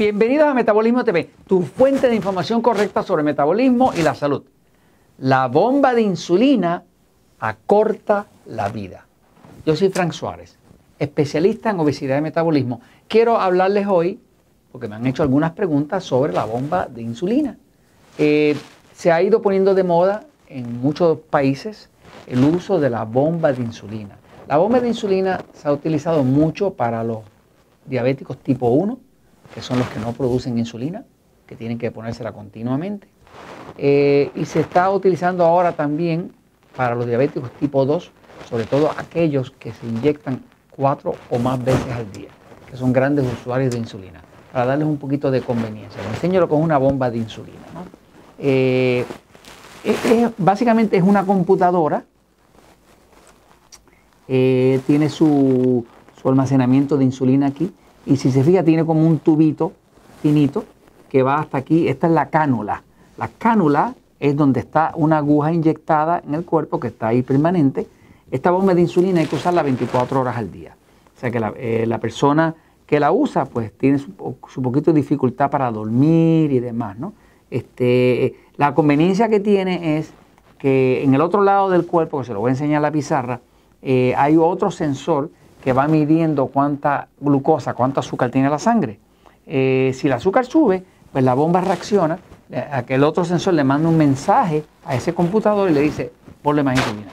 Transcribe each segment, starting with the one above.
Bienvenidos a Metabolismo TV, tu fuente de información correcta sobre metabolismo y la salud. La bomba de insulina acorta la vida. Yo soy Frank Suárez, especialista en obesidad y metabolismo. Quiero hablarles hoy, porque me han hecho algunas preguntas sobre la bomba de insulina. Eh, se ha ido poniendo de moda en muchos países el uso de la bomba de insulina. La bomba de insulina se ha utilizado mucho para los diabéticos tipo 1, que son los que no producen insulina, que tienen que ponérsela continuamente. Eh, y se está utilizando ahora también para los diabéticos tipo 2, sobre todo aquellos que se inyectan cuatro o más veces al día, que son grandes usuarios de insulina, para darles un poquito de conveniencia. Les enseño con una bomba de insulina. Eh, básicamente es una computadora, eh, tiene su almacenamiento de insulina aquí, y si se fija tiene como un tubito finito que va hasta aquí. Esta es la cánula. La cánula es donde está una aguja inyectada en el cuerpo que está ahí permanente. Esta bomba de insulina hay que usarla 24 horas al día. O sea que la, eh, persona que la usa pues tiene su, poquito de dificultad para dormir y demás. ¿no? Este, la conveniencia que tiene es que en el otro lado del cuerpo, que se lo voy a enseñar en la pizarra, eh, hay otro sensor que va midiendo cuánta glucosa, cuánto azúcar tiene la sangre. Eh, si el azúcar sube, pues la bomba reacciona, a que el otro sensor le manda un mensaje a ese computador y le dice, ponle más insulina.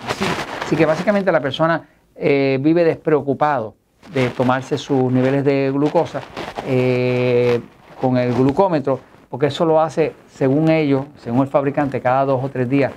Así, que básicamente la persona eh, vive despreocupado de tomarse sus niveles de glucosa eh, con el glucómetro, porque eso lo hace, según ellos, según el fabricante, cada dos o tres días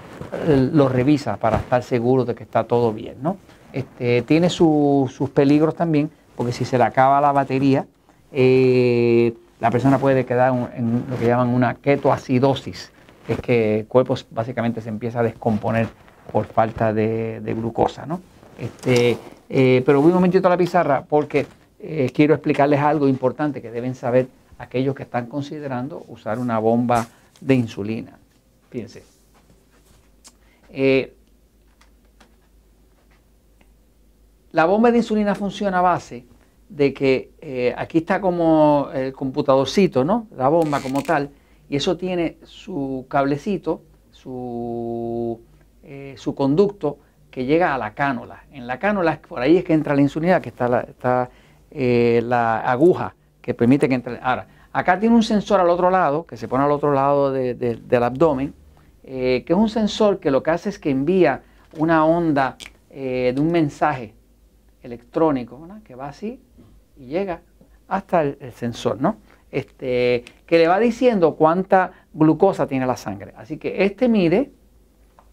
lo revisa para estar seguro de que está todo bien, ¿no? Este, tiene sus peligros también, porque si se le acaba la batería, eh, la persona puede quedar en lo que llaman una ketoacidosis, que es que el cuerpo básicamente se empieza a descomponer por falta de, glucosa. ¿no? Este, eh, pero voy un momentito a la pizarra porque eh, quiero explicarles algo importante que deben saber aquellos que están considerando usar una bomba de insulina. Fíjense. La bomba de insulina funciona a base de que eh, aquí está como el computadorcito, ¿no? La bomba como tal, y eso tiene su cablecito, su, eh, su conducto que llega a la cánula. En la cánula, por ahí es que entra la insulina, que está la, eh, la aguja que permite que entre. Ahora, acá tiene un sensor al otro lado, que se pone al otro lado del abdomen, que es un sensor que lo que hace es que envía una onda de un mensaje electrónico que va así y llega hasta el, sensor, ¿no? Este, que le va diciendo cuánta glucosa tiene la sangre. Así que este mide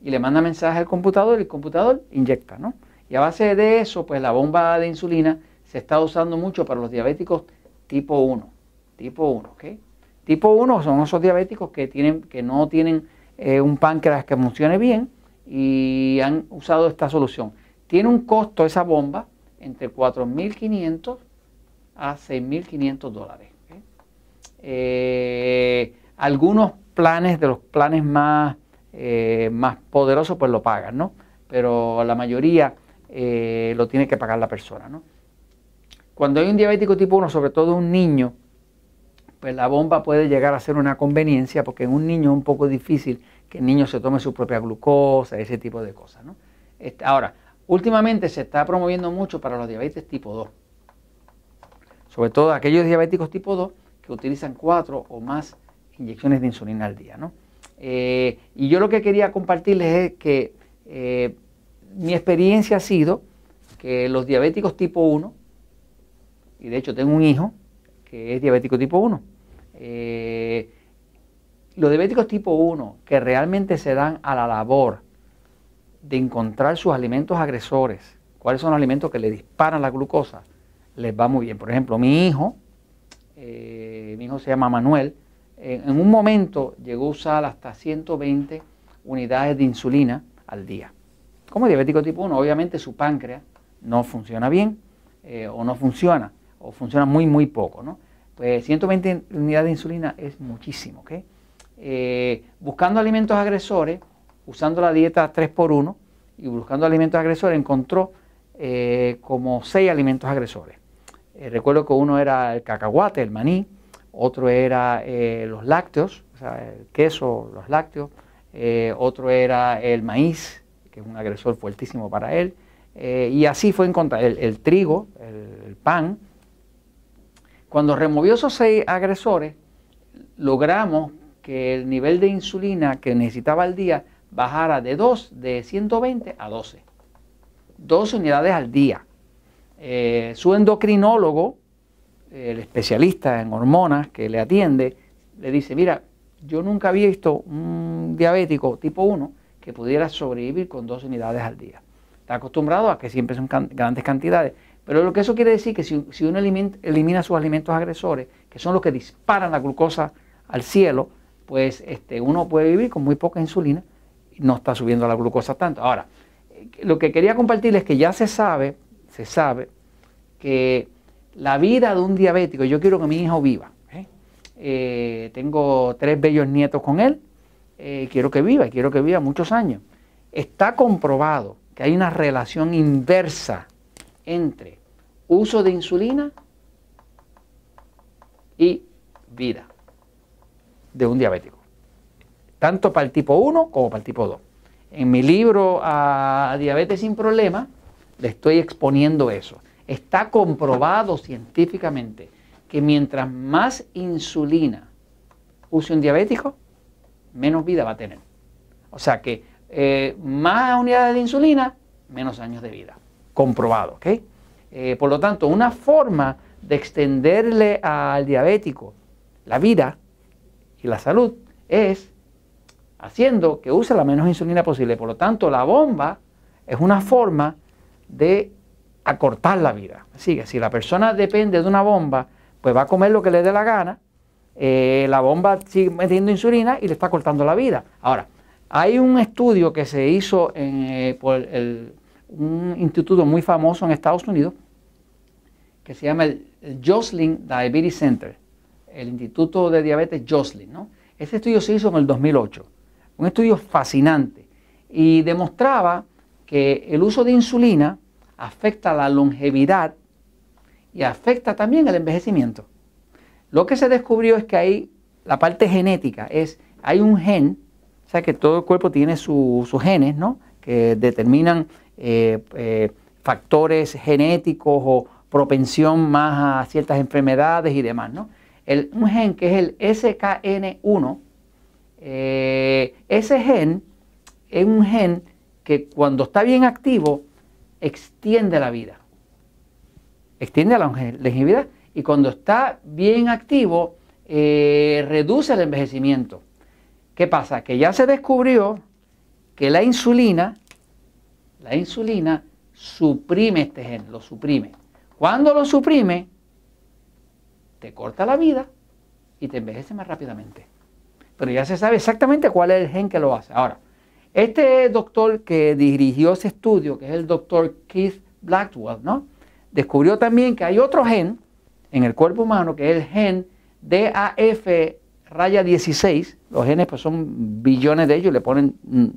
y le manda mensaje al computador y el computador inyecta, ¿no? Y a base de eso, pues la bomba de insulina se está usando mucho para los diabéticos tipo 1. Tipo 1, ¿ok? Tipo 1 son esos diabéticos que, tienen, que no tienen eh, un páncreas que funcione bien y han usado esta solución. Tiene un costo esa bomba entre 4.500 a 6.500 dólares. Eh, algunos planes de los planes más, eh, más poderosos pues lo pagan, ¿no? Pero la mayoría eh, lo tiene que pagar la persona, ¿no? Cuando hay un diabético tipo 1, sobre todo un niño, pues la bomba puede llegar a ser una conveniencia porque en un niño es un poco difícil que el niño se tome su propia glucosa, ese tipo de cosas, ¿no? Este, ahora, Últimamente se está promoviendo mucho para los diabetes tipo 2, sobre todo aquellos diabéticos tipo 2 que utilizan cuatro o más inyecciones de insulina al día. Eh, y yo lo que quería compartirles es que eh, mi experiencia ha sido que los diabéticos tipo 1, y de hecho tengo un hijo que es diabético tipo 1, eh, los diabéticos tipo 1 que realmente se dan a la labor de encontrar sus alimentos agresores, cuáles son los alimentos que le disparan la glucosa, les va muy bien. Por ejemplo, mi hijo, eh, mi hijo se llama Manuel, en un momento llegó a usar hasta 120 unidades de insulina al día. Como diabético tipo 1, obviamente su páncreas no funciona bien eh, o no funciona, o funciona muy, muy poco. ¿no? Pues 120 unidades de insulina es muchísimo. ¿okay? Eh, buscando alimentos agresores, usando la dieta 3x1 y buscando alimentos agresores, encontró eh, como seis alimentos agresores. Eh, recuerdo que uno era el cacahuate, el maní, otro era eh, los lácteos, o sea, el queso, los lácteos, otro era el maíz, que es un agresor fuertísimo para él, y así fue encontrar el, el trigo, el, pan. Cuando removió esos seis agresores, logramos que el nivel de insulina que necesitaba al día bajara de 2, de 120 a 12. 12 unidades al día. su endocrinólogo, el especialista en hormonas que le atiende, le dice, mira, yo nunca había visto un diabético tipo 1 que pudiera sobrevivir con dos unidades al día. Está acostumbrado a que siempre son grandes cantidades, pero lo que eso quiere decir que si, uno elimina, sus alimentos agresores, que son los que disparan la glucosa al cielo, pues este, uno puede vivir con muy poca insulina no está subiendo la glucosa tanto. Ahora, lo que quería compartirles es que ya se sabe, se sabe que la vida de un diabético, yo quiero que mi hijo viva. ¿eh? Eh, tengo tres bellos nietos con él, eh, quiero que viva, quiero que viva muchos años. Está comprobado que hay una relación inversa entre uso de insulina y vida de un diabético, tanto para el tipo 1 como para el tipo 2. En mi libro a Diabetes sin Problemas le estoy exponiendo eso. Está comprobado científicamente que mientras más insulina use un diabético, menos vida va a tener. O sea que eh, más unidades de insulina, menos años de vida. Comprobado, ¿ok? Eh, por lo tanto, una forma de extenderle al diabético la vida y la salud es haciendo que use la menos insulina posible. Por lo tanto, la bomba es una forma de acortar la vida. Así que si la persona depende de una bomba, pues va a comer lo que le dé la gana, eh, la bomba sigue metiendo insulina y le está cortando la vida. Ahora, hay un estudio que se hizo eh, por un instituto muy famoso en Estados Unidos, que se llama el, Joslin Diabetes Center, el Instituto de Diabetes Joslin. ¿no? Este estudio se hizo en el 2008, un estudio fascinante, y demostraba que el uso de insulina afecta la longevidad y afecta también el envejecimiento. Lo que se descubrió es que hay la parte genética, es hay un gen, o sea que todo el cuerpo tiene sus genes, ¿no? Que determinan eh, eh, factores genéticos o propensión más a ciertas enfermedades y demás, ¿no? El, un gen que es el SKN1, eh, ese gen es un gen que cuando está bien activo extiende la vida. Extiende la longevidad y cuando está bien activo eh, reduce el envejecimiento. ¿Qué pasa? Que ya se descubrió que la insulina, la insulina suprime este gen, lo suprime. Cuando lo suprime, te corta la vida y te envejece más rápidamente. Pero ya se sabe exactamente cuál es el gen que lo hace. Ahora, este doctor que dirigió ese estudio, que es el doctor Keith Blackwell, ¿no? descubrió también que hay otro gen en el cuerpo humano, que es el gen DAF raya 16. Los genes pues son billones de ellos, le ponen mm,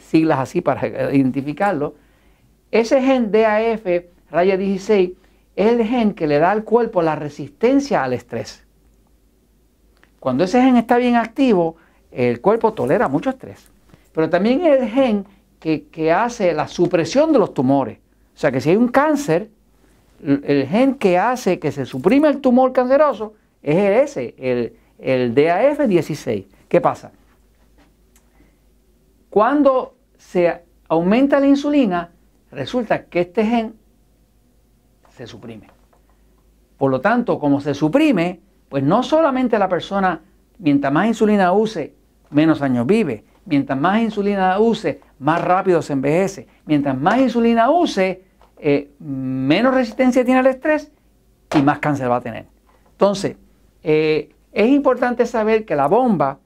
siglas así para identificarlo. Ese gen DAF raya 16 es el gen que le da al cuerpo la resistencia al estrés. Cuando ese gen está bien activo, el cuerpo tolera mucho estrés pero también el gen que, hace la supresión de los tumores. O sea que si hay un cáncer, el, gen que hace que se suprime el tumor canceroso es el, el DAF16. ¿Qué pasa? Cuando se aumenta la insulina, resulta que este gen se suprime. Por lo tanto, como se suprime, pues no solamente la persona, mientras más insulina use, menos años vive, mientras más insulina use, más rápido se envejece. Mientras más insulina use, eh, menos resistencia tiene al estrés y más cáncer va a tener. Entonces, eh, es importante saber que la bomba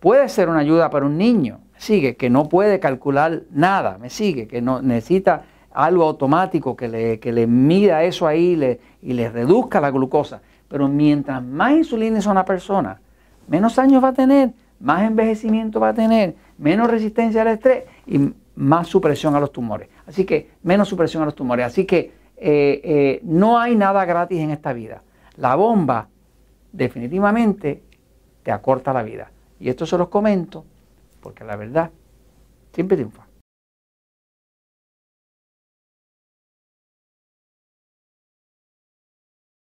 puede ser una ayuda para un niño, sigue, que no puede calcular nada, me sigue, que no necesita algo automático que le, que le mida eso ahí y le reduzca la glucosa. Pero mientras más insulina es una persona, menos años va a tener más envejecimiento va a tener, menos resistencia al estrés y más supresión a los tumores. Así que menos supresión a los tumores. Así que eh, eh, no hay nada gratis en esta vida. La bomba definitivamente te acorta la vida. Y esto se los comento porque la verdad siempre triunfa.